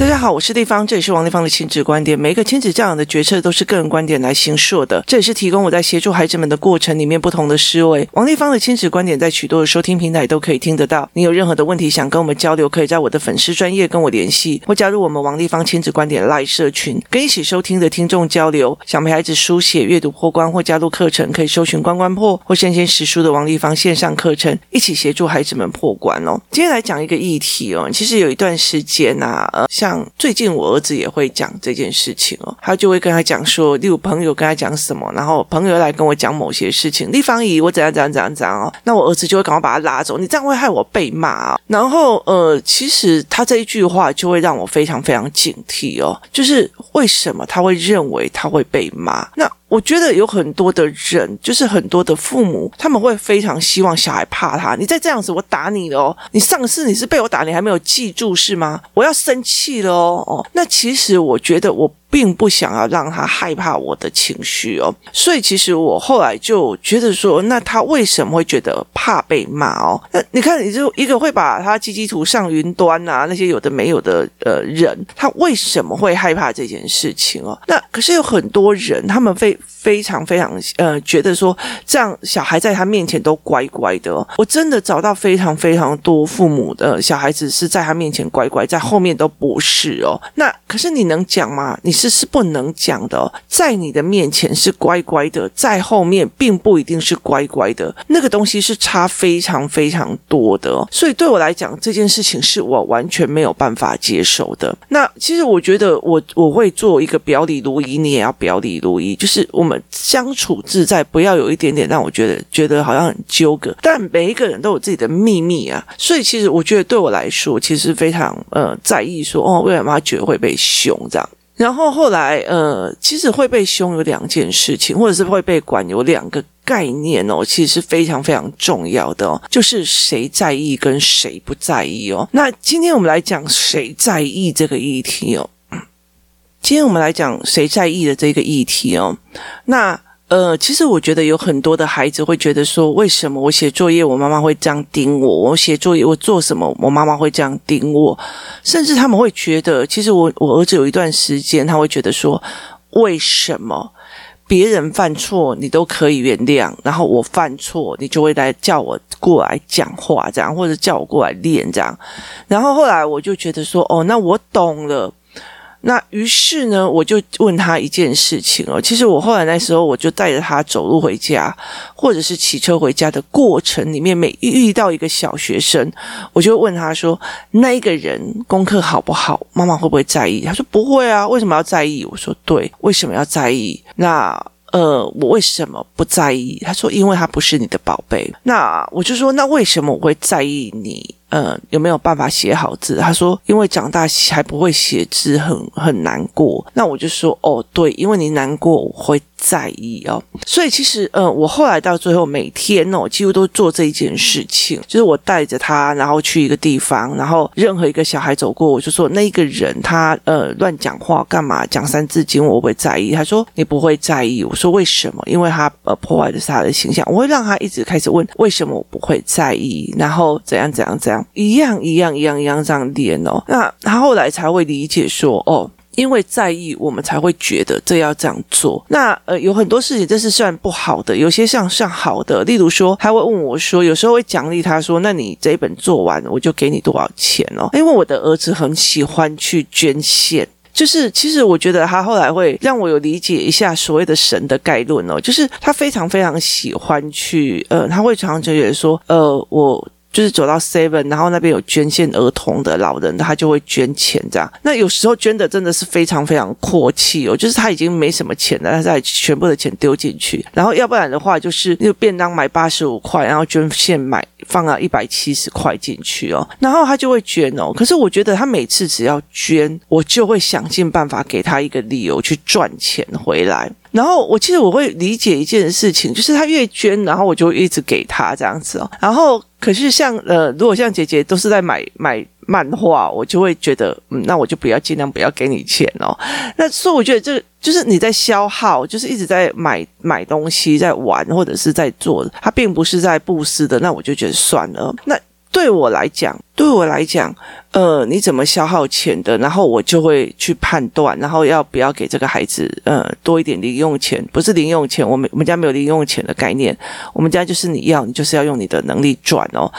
大家好，我是丽芳，这里是王丽芳的亲子观点。每一个亲子教养的决策都是个人观点来行说的，这也是提供我在协助孩子们的过程里面不同的思维。王丽芳的亲子观点在许多的收听平台都可以听得到。你有任何的问题想跟我们交流，可以在我的粉丝专业跟我联系，或加入我们王丽芳亲子观点赖社群，跟一起收听的听众交流。想陪孩子书写、阅读破关或加入课程，可以搜寻“关关破”或“身先识书”的王丽芳线上课程，一起协助孩子们破关哦。今天来讲一个议题哦，其实有一段时间啊，呃，最近我儿子也会讲这件事情哦，他就会跟他讲说，例如朋友跟他讲什么，然后朋友来跟我讲某些事情，立方姨我怎样怎样怎样怎样哦，那我儿子就会赶快把他拉走，你这样会害我被骂啊。然后呃，其实他这一句话就会让我非常非常警惕哦，就是为什么他会认为他会被骂？那。我觉得有很多的人，就是很多的父母，他们会非常希望小孩怕他。你再这样子，我打你了哦！你上次你是被我打，你还没有记住是吗？我要生气了哦！哦，那其实我觉得我。并不想要让他害怕我的情绪哦，所以其实我后来就觉得说，那他为什么会觉得怕被骂哦？那你看，你就一个会把他积极图上云端啊，那些有的没有的呃人，他为什么会害怕这件事情哦？那可是有很多人，他们非非常非常呃觉得说，这样小孩在他面前都乖乖的哦。我真的找到非常非常多父母的小孩子是在他面前乖乖，在后面都不是哦。那可是你能讲吗？你？这是不能讲的，在你的面前是乖乖的，在后面并不一定是乖乖的，那个东西是差非常非常多的。所以对我来讲，这件事情是我完全没有办法接受的。那其实我觉得我，我我会做一个表里如一，你也要表里如一，就是我们相处自在，不要有一点点让我觉得觉得好像很纠葛。但每一个人都有自己的秘密啊，所以其实我觉得对我来说，其实非常呃在意说哦，为什么他觉得会被凶这样。然后后来，呃，其实会被凶有两件事情，或者是会被管有两个概念哦，其实是非常非常重要的哦，就是谁在意跟谁不在意哦。那今天我们来讲谁在意这个议题哦。今天我们来讲谁在意的这个议题哦。那。呃，其实我觉得有很多的孩子会觉得说，为什么我写作业，我妈妈会这样盯我？我写作业，我做什么，我妈妈会这样盯我？甚至他们会觉得，其实我我儿子有一段时间，他会觉得说，为什么别人犯错你都可以原谅，然后我犯错你就会来叫我过来讲话这样，或者叫我过来练这样？然后后来我就觉得说，哦，那我懂了。那于是呢，我就问他一件事情哦。其实我后来那时候，我就带着他走路回家，或者是骑车回家的过程里面，每遇到一个小学生，我就问他说：“那一个人功课好不好？妈妈会不会在意？”他说：“不会啊，为什么要在意？”我说：“对，为什么要在意？”那呃，我为什么不在意？他说：“因为他不是你的宝贝。”那我就说：“那为什么我会在意你？”呃，有没有办法写好字？他说，因为长大还不会写字很，很难过。那我就说，哦，对，因为你难过，我会在意哦。所以其实，呃，我后来到最后每天哦，几乎都做这一件事情，就是我带着他，然后去一个地方，然后任何一个小孩走过，我就说那个人他呃乱讲话干嘛？讲三字经我会不会在意？他说你不会在意。我说为什么？因为他呃破坏的是他的形象。我会让他一直开始问为什么我不会在意，然后怎样怎样怎样。一样一样一样一样这样练哦，那他后来才会理解说哦，因为在意，我们才会觉得这要这样做。那呃，有很多事情这是算不好的，有些像算好的，例如说，他会问我说，有时候会奖励他说，那你这一本做完，我就给你多少钱哦？因为我的儿子很喜欢去捐献，就是其实我觉得他后来会让我有理解一下所谓的神的概论哦，就是他非常非常喜欢去呃，他会常常觉得说呃我。就是走到 Seven，然后那边有捐献儿童的老人，他就会捐钱这样。那有时候捐的真的是非常非常阔气哦，就是他已经没什么钱了，他再全部的钱丢进去。然后要不然的话，就是那个便当买八十五块，然后捐献买放了一百七十块进去哦，然后他就会捐哦。可是我觉得他每次只要捐，我就会想尽办法给他一个理由去赚钱回来。然后我其实我会理解一件事情，就是他越捐，然后我就一直给他这样子哦。然后可是像呃，如果像姐姐都是在买买漫画，我就会觉得，嗯，那我就不要尽量不要给你钱哦。那所以我觉得这就是你在消耗，就是一直在买买东西，在玩或者是在做，他并不是在布施的。那我就觉得算了。那对我来讲。对我来讲，呃，你怎么消耗钱的，然后我就会去判断，然后要不要给这个孩子呃多一点零用钱，不是零用钱，我们我们家没有零用钱的概念，我们家就是你要你就是要用你的能力赚哦。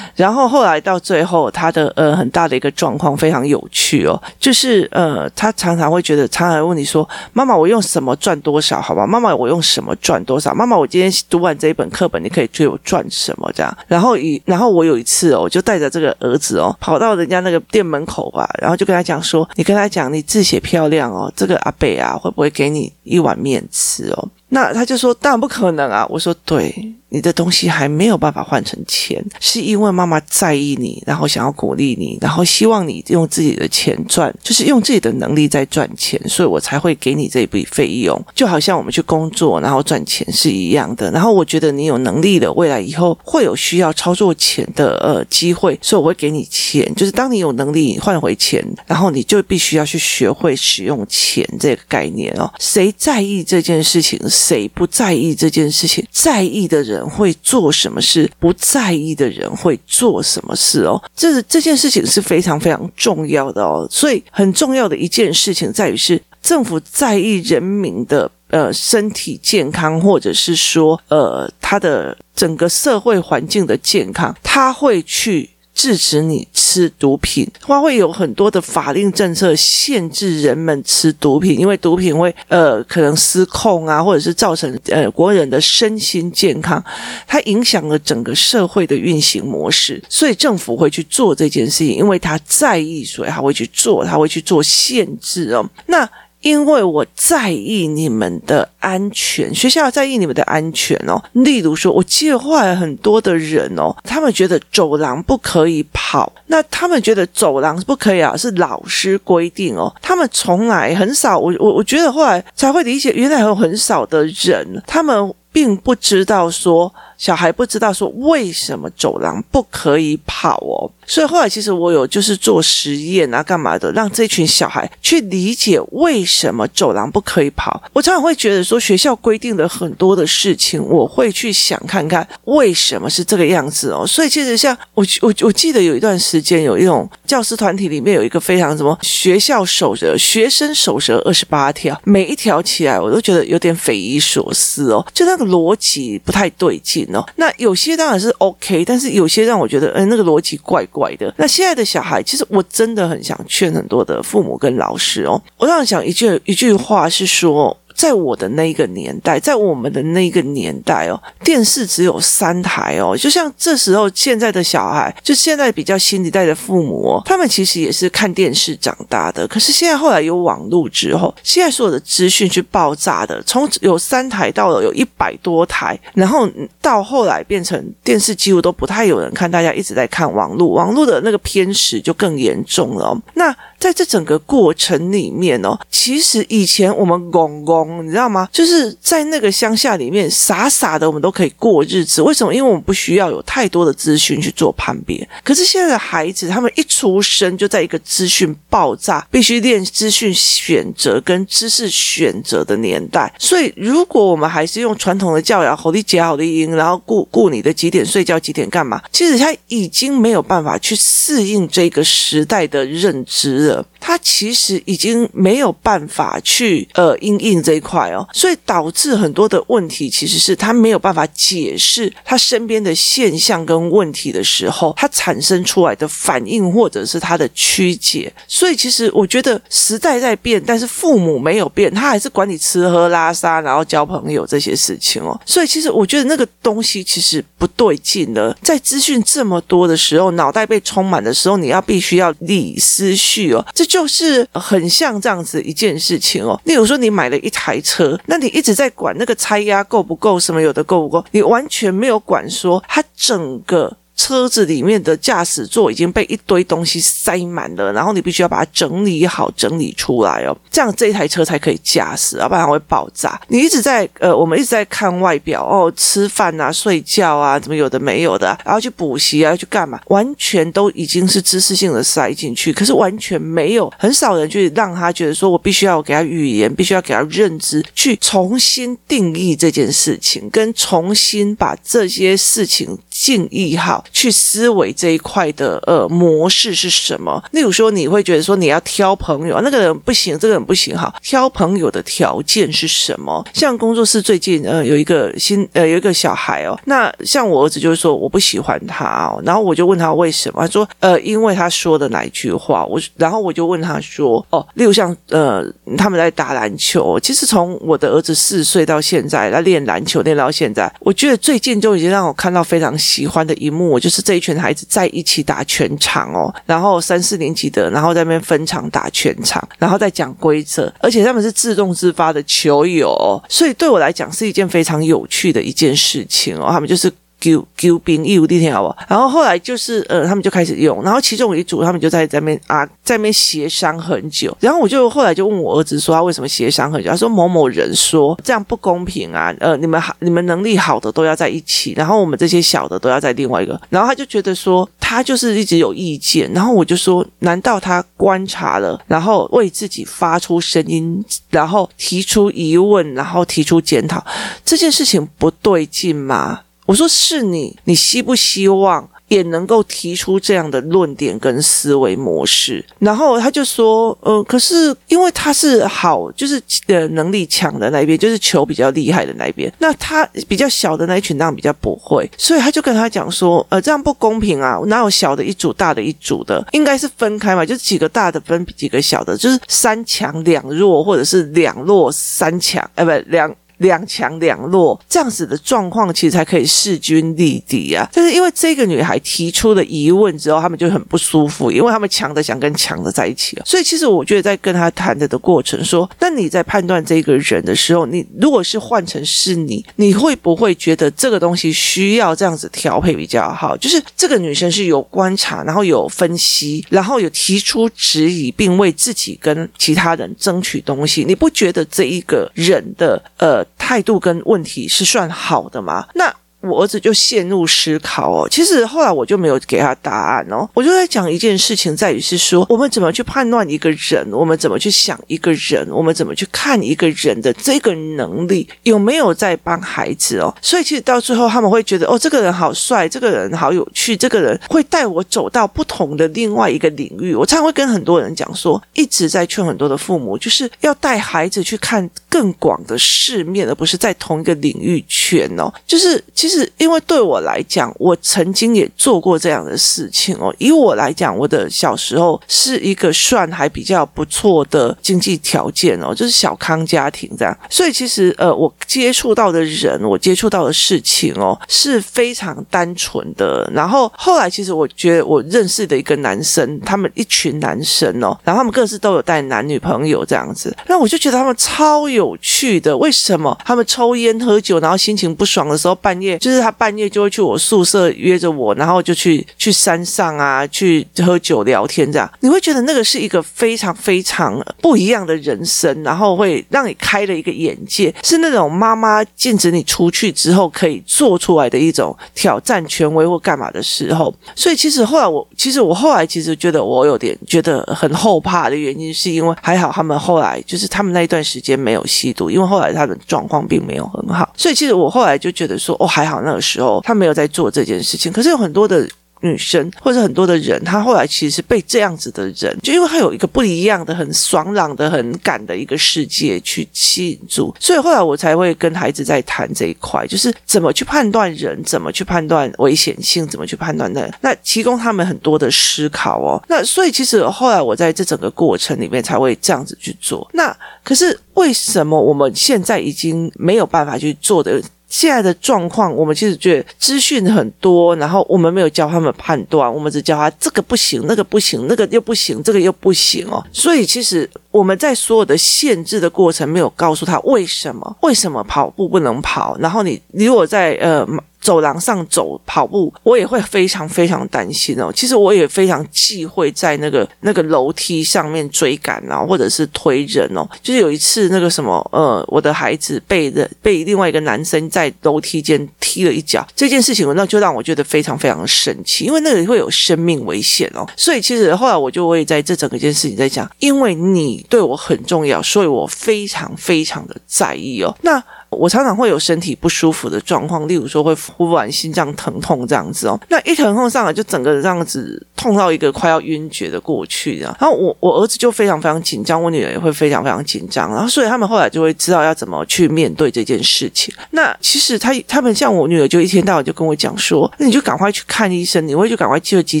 然后后来到最后，他的呃很大的一个状况非常有趣哦，就是呃他常常会觉得，常常问你说，妈妈我用什么赚多少？好吧，妈妈我用什么赚多少？妈妈我今天读完这一本课本，你可以对我赚什么？这样，然后以然后我有一次哦，我就带着这个儿子子哦，跑到人家那个店门口吧，然后就跟他讲说，你跟他讲，你字写漂亮哦，这个阿北啊会不会给你一碗面吃哦？那他就说，当然不可能啊！我说，对，你的东西还没有办法换成钱，是因为妈妈在意你，然后想要鼓励你，然后希望你用自己的钱赚，就是用自己的能力在赚钱，所以我才会给你这一笔费用。就好像我们去工作，然后赚钱是一样的。然后我觉得你有能力的，未来以后会有需要操作钱的呃机会，所以我会给你钱。就是当你有能力换回钱，然后你就必须要去学会使用钱这个概念哦。谁在意这件事情？谁不在意这件事情？在意的人会做什么事？不在意的人会做什么事？哦，这这件事情是非常非常重要的哦。所以很重要的一件事情在于是政府在意人民的呃身体健康，或者是说呃他的整个社会环境的健康，他会去。制止你吃毒品，它会有很多的法令政策限制人们吃毒品，因为毒品会呃可能失控啊，或者是造成呃国人的身心健康，它影响了整个社会的运行模式，所以政府会去做这件事情，因为他在意，所以他会去做，他会去做限制哦。那。因为我在意你们的安全，学校在意你们的安全哦。例如说，我接坏了很多的人哦，他们觉得走廊不可以跑，那他们觉得走廊不可以啊，是老师规定哦。他们从来很少，我我我觉得后来才会理解，原来有很少的人，他们并不知道说。小孩不知道说为什么走廊不可以跑哦，所以后来其实我有就是做实验啊，干嘛的，让这群小孩去理解为什么走廊不可以跑。我常常会觉得说学校规定的很多的事情，我会去想看看为什么是这个样子哦。所以其实像我我我记得有一段时间有一种教师团体里面有一个非常什么学校守则、学生守则二十八条，每一条起来我都觉得有点匪夷所思哦，就那个逻辑不太对劲。那有些当然是 OK，但是有些让我觉得，哎，那个逻辑怪怪的。那现在的小孩，其实我真的很想劝很多的父母跟老师哦，我当时讲一句一句话是说。在我的那一个年代，在我们的那一个年代哦，电视只有三台哦。就像这时候现在的小孩，就现在比较新一代的父母哦，他们其实也是看电视长大的。可是现在后来有网络之后，现在所有的资讯去爆炸的，从有三台到了有一百多台，然后到后来变成电视几乎都不太有人看，大家一直在看网络，网络的那个偏食就更严重了。那在这整个过程里面哦，其实以前我们公公你知道吗？就是在那个乡下里面，傻傻的我们都可以过日子。为什么？因为我们不需要有太多的资讯去做判别。可是现在的孩子，他们一出生就在一个资讯爆炸、必须练资讯选择跟知识选择的年代。所以，如果我们还是用传统的教养，好的教好的音，然后顾顾你的几点睡觉、几点干嘛，其实他已经没有办法去适应这个时代的认知了。他其实已经没有办法去呃应应这一块哦，所以导致很多的问题，其实是他没有办法解释他身边的现象跟问题的时候，他产生出来的反应或者是他的曲解。所以其实我觉得时代在变，但是父母没有变，他还是管你吃喝拉撒，然后交朋友这些事情哦。所以其实我觉得那个东西其实不对劲了，在资讯这么多的时候，脑袋被充满的时候，你要必须要理思绪哦，这。就是很像这样子一件事情哦。例如说，你买了一台车，那你一直在管那个胎压够不够，什么有的够不够，你完全没有管说它整个。车子里面的驾驶座已经被一堆东西塞满了，然后你必须要把它整理好、整理出来哦，这样这一台车才可以驾驶，要不然它会爆炸。你一直在呃，我们一直在看外表哦，吃饭啊、睡觉啊，怎么有的没有的，然后去补习啊，去干嘛？完全都已经是知识性的塞进去，可是完全没有很少人去让他觉得说我必须要给他语言，必须要给他认知，去重新定义这件事情，跟重新把这些事情定义好。去思维这一块的呃模式是什么。例如说，你会觉得说你要挑朋友，那个人不行，这个人不行，好，挑朋友的条件是什么？像工作室最近呃有一个新呃有一个小孩哦，那像我儿子就是说我不喜欢他哦，然后我就问他为什么，他说呃因为他说的哪一句话，我然后我就问他说哦，例如像呃他们在打篮球，其实从我的儿子四岁到现在，他练篮球练到现在，我觉得最近就已经让我看到非常喜欢的一幕，我就是这一群孩子在一起打全场哦，然后三四年级的，然后在那边分场打全场，然后再讲规则，而且他们是自动自发的球友，所以对我来讲是一件非常有趣的一件事情哦，他们就是。救救兵义务那天好不好？然后后来就是呃，他们就开始用，然后其中一组他们就在在那边啊，在那边协商很久。然后我就后来就问我儿子说他为什么协商很久？他说某某人说这样不公平啊，呃，你们好，你们能力好的都要在一起，然后我们这些小的都要在另外一个。然后他就觉得说他就是一直有意见。然后我就说，难道他观察了，然后为自己发出声音，然后提出疑问，然后提出检讨，这件事情不对劲吗？我说是你，你希不希望也能够提出这样的论点跟思维模式？然后他就说，呃，可是因为他是好，就是呃能力强的那一边，就是球比较厉害的那一边，那他比较小的那一群当然比较不会，所以他就跟他讲说，呃，这样不公平啊，哪有小的一组，大的一组的，应该是分开嘛，就几个大的分几个小的，就是三强两弱，或者是两弱三强，呃，不两。两强两弱这样子的状况，其实才可以势均力敌啊！但是因为这个女孩提出了疑问之后，他们就很不舒服，因为他们强的想跟强的在一起了。所以其实我觉得在跟他谈的的过程，说，那你在判断这个人的时候，你如果是换成是你，你会不会觉得这个东西需要这样子调配比较好？就是这个女生是有观察，然后有分析，然后有提出质疑，并为自己跟其他人争取东西。你不觉得这一个人的呃？态度跟问题是算好的吗？那我儿子就陷入思考哦。其实后来我就没有给他答案哦。我就在讲一件事情，在于是说我们怎么去判断一个人，我们怎么去想一个人，我们怎么去看一个人的这个能力有没有在帮孩子哦。所以其实到最后他们会觉得哦，这个人好帅，这个人好有趣，这个人会带我走到不同的另外一个领域。我常常会跟很多人讲说，一直在劝很多的父母，就是要带孩子去看更广的世面，而不是在同一个领域去哦。就是其实因为对我来讲，我曾经也做过这样的事情哦。以我来讲，我的小时候是一个算还比较不错的经济条件哦，就是小康家庭这样。所以其实呃，我接触到的人，我接触到的事情哦，是非常单纯的。然后后来其实我觉得我认识的一个男生，他们一群男生哦，然后他们各自都有带男女朋友这样子，那我就觉得他们超。有趣的，为什么他们抽烟喝酒，然后心情不爽的时候，半夜就是他半夜就会去我宿舍约着我，然后就去去山上啊，去喝酒聊天这样。你会觉得那个是一个非常非常不一样的人生，然后会让你开了一个眼界，是那种妈妈禁止你出去之后可以做出来的一种挑战权威或干嘛的时候。所以其实后来我，其实我后来其实觉得我有点觉得很后怕的原因，是因为还好他们后来就是他们那一段时间没有。吸毒，因为后来他的状况并没有很好，所以其实我后来就觉得说，哦，还好那个时候他没有在做这件事情。可是有很多的女生或者很多的人，他后来其实是被这样子的人，就因为他有一个不一样的、很爽朗的、很敢的一个世界去吸引住，所以后来我才会跟孩子在谈这一块，就是怎么去判断人，怎么去判断危险性，怎么去判断那那提供他们很多的思考哦。那所以其实后来我在这整个过程里面才会这样子去做。那可是。为什么我们现在已经没有办法去做的？现在的状况，我们其实觉得资讯很多，然后我们没有教他们判断，我们只教他这个不行，那个不行，那个又不行，这个又不行哦。所以其实我们在所有的限制的过程，没有告诉他为什么，为什么跑步不能跑。然后你，如果在呃。走廊上走跑步，我也会非常非常担心哦。其实我也非常忌讳在那个那个楼梯上面追赶啊，或者是推人哦。就是有一次那个什么呃，我的孩子被人被另外一个男生在楼梯间踢了一脚，这件事情那就让我觉得非常非常生气，因为那个会有生命危险哦。所以其实后来我就会在这整个件事情在讲，因为你对我很重要，所以我非常非常的在意哦。那。我常常会有身体不舒服的状况，例如说会忽然心脏疼痛这样子哦。那一疼痛上来，就整个这样子痛到一个快要晕厥的过去的。然后我我儿子就非常非常紧张，我女儿也会非常非常紧张。然后所以他们后来就会知道要怎么去面对这件事情。那其实他他们像我女儿，就一天到晚就跟我讲说，那你就赶快去看医生，你会就赶快去急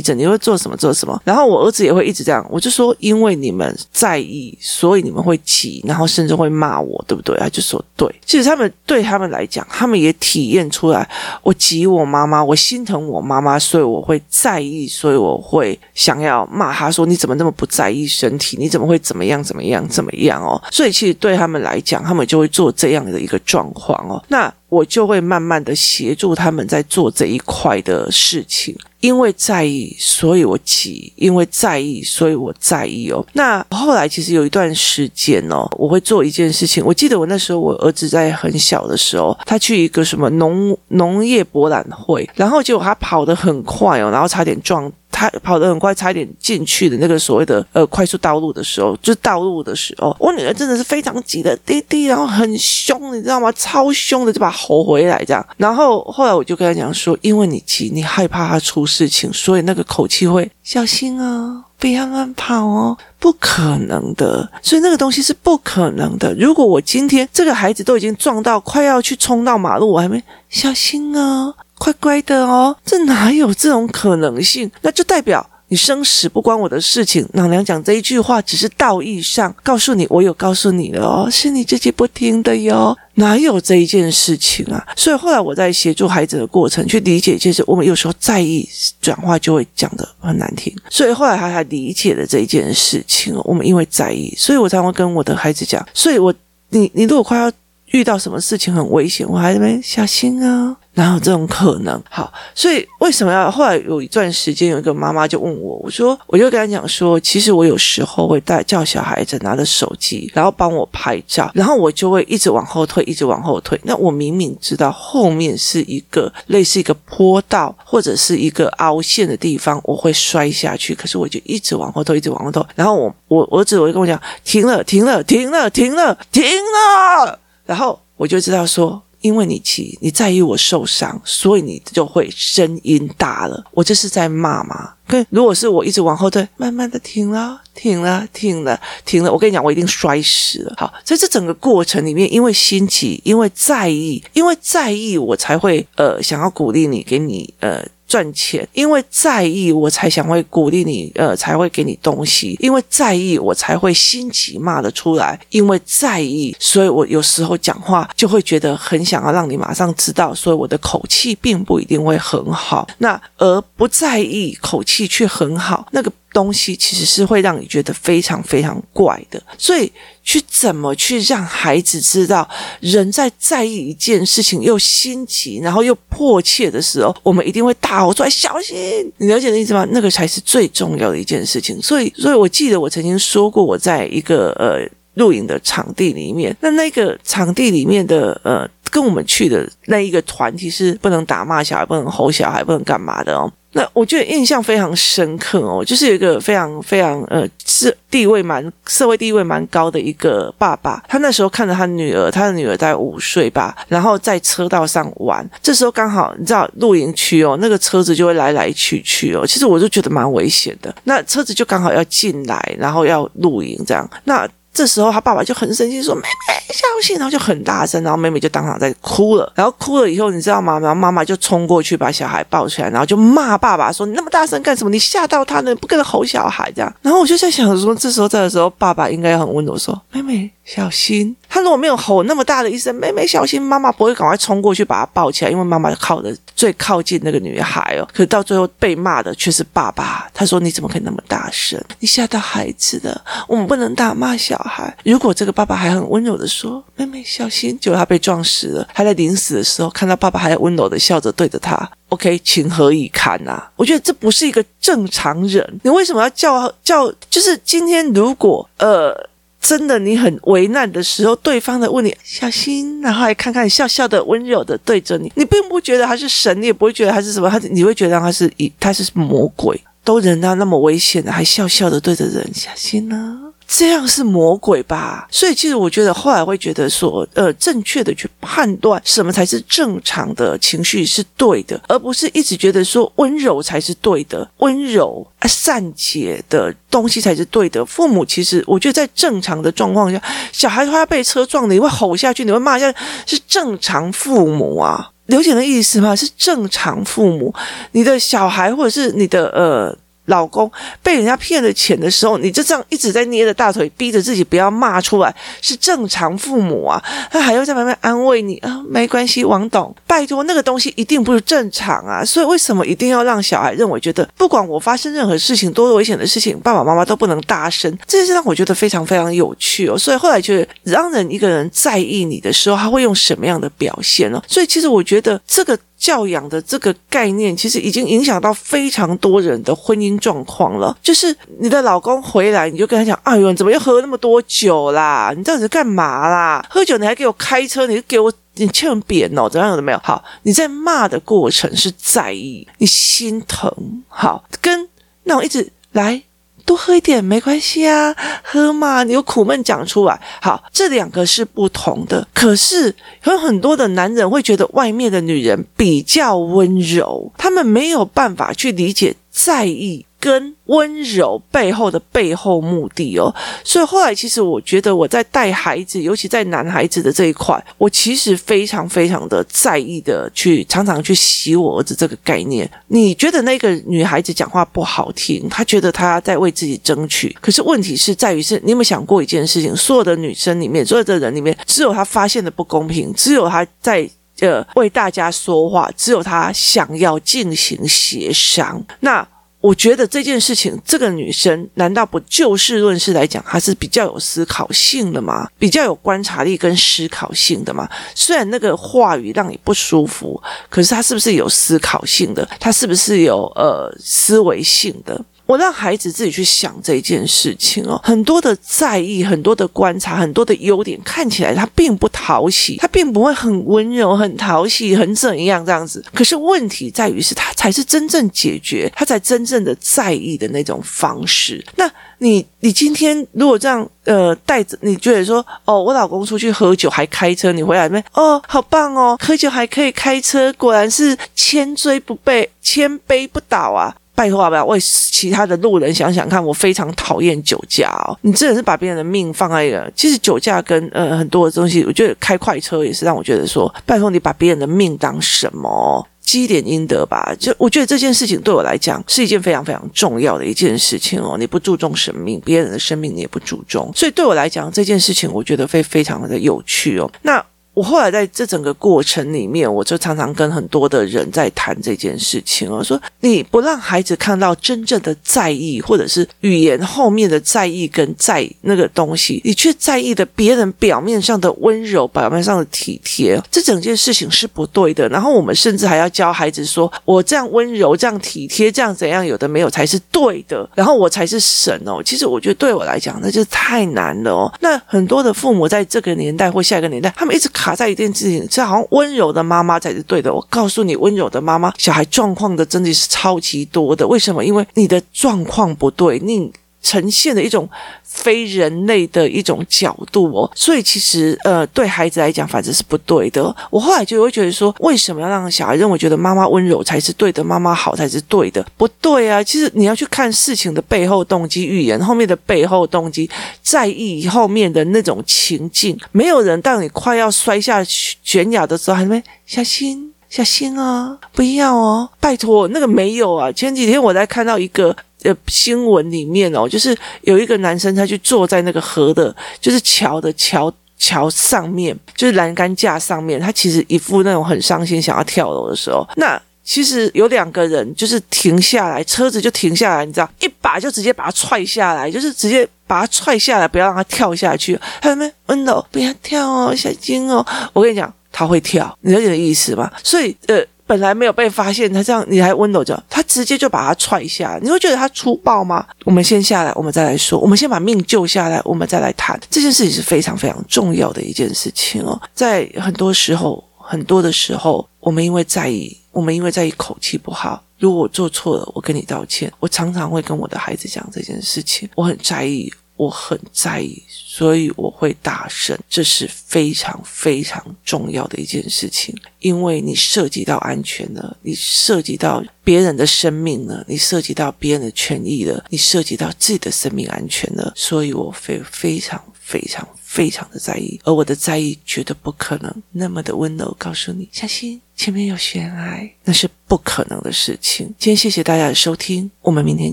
诊，你会做什么做什么。然后我儿子也会一直这样，我就说，因为你们在意，所以你们会急，然后甚至会骂我，对不对？他就说对。其实他们对他们来讲，他们也体验出来，我急我妈妈，我心疼我妈妈，所以我会在意，所以我会想要骂他说，你怎么那么不在意身体？你怎么会怎么样怎么样怎么样哦？所以其实对他们来讲，他们就会做这样的一个状况哦。那我就会慢慢的协助他们在做这一块的事情。因为在意，所以我急；因为在意，所以我在意哦。那后来其实有一段时间哦，我会做一件事情。我记得我那时候我儿子在很小的时候，他去一个什么农农业博览会，然后结果他跑得很快哦，然后差点撞。他跑得很快，差一点进去的那个所谓的呃快速道路的时候，就是道路的时候，我女儿真的是非常急的滴滴，然后很凶，你知道吗？超凶的就把他吼回来这样。然后后来我就跟他讲说，因为你急，你害怕他出事情，所以那个口气会小心啊，不要乱跑哦，不可能的。所以那个东西是不可能的。如果我今天这个孩子都已经撞到快要去冲到马路，我还没小心啊。乖乖的哦，这哪有这种可能性？那就代表你生死不关我的事情。老娘讲这一句话，只是道义上告诉你，我有告诉你了哦，是你自己不听的哟，哪有这一件事情啊？所以后来我在协助孩子的过程，去理解，就是我们有时候在意转化，就会讲得很难听。所以后来他才理解了这一件事情。我们因为在意，所以我才会跟我的孩子讲。所以我，你你如果快要遇到什么事情很危险，我还在小心啊。哪有这种可能？好，所以为什么要后来有一段时间，有一个妈妈就问我，我说，我就跟她讲说，其实我有时候会带叫小孩子拿着手机，然后帮我拍照，然后我就会一直往后退，一直往后退。那我明明知道后面是一个类似一个坡道或者是一个凹陷的地方，我会摔下去，可是我就一直往后退，一直往后退。然后我我儿子我就跟我讲，停了，停了，停了，停了，停了，然后我就知道说。因为你急，你在意我受伤，所以你就会声音大了。我这是在骂吗？跟如果是我一直往后退，慢慢的停了，停了，停了，停了，我跟你讲，我一定摔死了。好，在这整个过程里面，因为心急，因为在意，因为在意，我才会呃想要鼓励你，给你呃。赚钱，因为在意，我才想会鼓励你，呃，才会给你东西。因为在意，我才会心急骂得出来。因为在意，所以我有时候讲话就会觉得很想要让你马上知道，所以我的口气并不一定会很好。那而不在意，口气却很好，那个。东西其实是会让你觉得非常非常怪的，所以去怎么去让孩子知道，人在在意一件事情又心急，然后又迫切的时候，我们一定会大吼出来小心。你了解的意思吗？那个才是最重要的一件事情。所以，所以我记得我曾经说过，我在一个呃露营的场地里面，那那个场地里面的呃跟我们去的那一个团体是不能打骂小孩，不能吼小孩，不能干嘛的哦。那我觉得印象非常深刻哦，就是有一个非常非常呃是地位蛮社会地位蛮高的一个爸爸，他那时候看着他女儿，他的女儿大概五岁吧，然后在车道上玩，这时候刚好你知道露营区哦，那个车子就会来来去去哦，其实我就觉得蛮危险的，那车子就刚好要进来，然后要露营这样，那。这时候他爸爸就很生气，说：“妹妹小心！”然后就很大声，然后妹妹就当场在哭了。然后哭了以后，你知道吗？然后妈妈就冲过去把小孩抱起来，然后就骂爸爸说：“你那么大声干什么？你吓到他呢？不跟他吼小孩这样。”然后我就在想说，这时候在的时候，爸爸应该很温柔说：“妹妹小心。”他如果没有吼那么大的一声“妹妹小心”，妈妈不会赶快冲过去把他抱起来，因为妈妈靠的最靠近那个女孩哦。可到最后被骂的却是爸爸。他说：“你怎么可以那么大声？你吓到孩子了。我们不能大骂小孩。”如果这个爸爸还很温柔的说：“妹妹小心。”结果他被撞死了。他在临死的时候看到爸爸还温柔的笑着对着他，OK，情何以堪呐、啊？我觉得这不是一个正常人。你为什么要叫叫？就是今天如果呃。真的，你很为难的时候，对方的问你小心，然后还看看笑笑的温柔的对着你，你并不觉得他是神，你也不会觉得他是什么，他你会觉得他是一他是魔鬼，都人到那么危险了，还笑笑的对着人，小心呢、这样是魔鬼吧？所以其实我觉得后来会觉得说，呃，正确的去判断什么才是正常的情绪是对的，而不是一直觉得说温柔才是对的，温柔啊善解的东西才是对的。父母其实我觉得在正常的状况下，小孩他被车撞了，你会吼下去，你会骂下，是正常父母啊。刘姐的意思吗？是正常父母，你的小孩或者是你的呃。老公被人家骗了钱的时候，你就这样一直在捏着大腿，逼着自己不要骂出来，是正常父母啊。他还要在旁边安慰你啊，没关系，王董，拜托，那个东西一定不是正常啊。所以为什么一定要让小孩认为觉得，不管我发生任何事情，多危险的事情，爸爸妈妈都不能大声？这件事让我觉得非常非常有趣哦。所以后来觉得，让人一个人在意你的时候，他会用什么样的表现呢？所以其实我觉得这个。教养的这个概念，其实已经影响到非常多人的婚姻状况了。就是你的老公回来，你就跟他讲：“哎呦，你怎么又喝那么多酒啦？你这样子干嘛啦？喝酒你还给我开车，你就给我你欠扁哦？怎样有的没有？好，你在骂的过程是在意，你心疼，好，跟那种一直来。”多喝一点没关系啊，喝嘛，你有苦闷讲出来。好，这两个是不同的。可是有很多的男人会觉得外面的女人比较温柔，他们没有办法去理解在意。跟温柔背后的背后目的哦，所以后来其实我觉得我在带孩子，尤其在男孩子的这一块，我其实非常非常的在意的去常常去洗我儿子这个概念。你觉得那个女孩子讲话不好听，她觉得她在为自己争取，可是问题是在于是，你有没有想过一件事情？所有的女生里面，所有的人里面，只有她发现的不公平，只有她在呃为大家说话，只有她想要进行协商。那我觉得这件事情，这个女生难道不就事论事来讲，她是比较有思考性的吗？比较有观察力跟思考性的吗？虽然那个话语让你不舒服，可是她是不是有思考性的？她是不是有呃思维性的？我让孩子自己去想这件事情哦，很多的在意，很多的观察，很多的优点，看起来他并不讨喜，他并不会很温柔、很讨喜、很怎样这样子。可是问题在于是，他才是真正解决，他才真正的在意的那种方式。那你，你今天如果这样，呃，带着你觉得说，哦，我老公出去喝酒还开车，你回来没？哦，好棒哦，喝酒还可以开车，果然是千追不备，千杯不倒啊。拜托，不要为其他的路人想想看，我非常讨厌酒驾哦。你真的是把别人的命放在一个，其实酒驾跟呃很多的东西，我觉得开快车也是让我觉得说，拜托你把别人的命当什么？积点阴德吧。就我觉得这件事情对我来讲是一件非常非常重要的一件事情哦。你不注重生命，别人的生命你也不注重，所以对我来讲这件事情，我觉得非非常的有趣哦。那。我后来在这整个过程里面，我就常常跟很多的人在谈这件事情。我说，你不让孩子看到真正的在意，或者是语言后面的在意跟在那个东西，你却在意的别人表面上的温柔，表面上的体贴，这整件事情是不对的。然后我们甚至还要教孩子说，我这样温柔，这样体贴，这样怎样，有的没有才是对的。然后我才是神哦。其实我觉得对我来讲，那就太难了哦。那很多的父母在这个年代或下一个年代，他们一直。卡在一件事情，这好像温柔的妈妈才是对的。我告诉你，温柔的妈妈，小孩状况的真的是超级多的。为什么？因为你的状况不对，你。呈现的一种非人类的一种角度哦，所以其实呃，对孩子来讲，反正是不对的。我后来就会觉得说，为什么要让小孩认为觉得妈妈温柔才是对的，妈妈好才是对的？不对啊！其实你要去看事情的背后动机、语言后面的背后动机、在意后面的那种情境。没有人当你快要摔下悬崖的时候，还没小心小心哦，不要哦，拜托，那个没有啊。前几天我在看到一个。呃，新闻里面哦，就是有一个男生，他就坐在那个河的，就是桥的桥桥上面，就是栏杆架上面，他其实一副那种很伤心，想要跳楼的时候，那其实有两个人就是停下来，车子就停下来，你知道，一把就直接把他踹下来，就是直接把他踹下来，不要让他跳下去。还有没？温柔，不要跳哦，小心哦。我跟你讲，他会跳，你了解的意思吗？所以，呃。本来没有被发现，他这样你还温柔着，他直接就把他踹下来。你会觉得他粗暴吗？我们先下来，我们再来说。我们先把命救下来，我们再来谈这件事情是非常非常重要的一件事情哦。在很多时候，很多的时候，我们因为在意，我们因为在意口气不好。如果我做错了，我跟你道歉。我常常会跟我的孩子讲这件事情，我很在意。我很在意，所以我会大声。这是非常非常重要的一件事情，因为你涉及到安全了，你涉及到别人的生命了，你涉及到别人的权益了，你涉及到自己的生命安全了，所以我非非常非常非常的在意，而我的在意绝对不可能那么的温柔，告诉你，小心前面有悬崖，那是不可能的事情。今天谢谢大家的收听，我们明天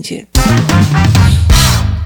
见。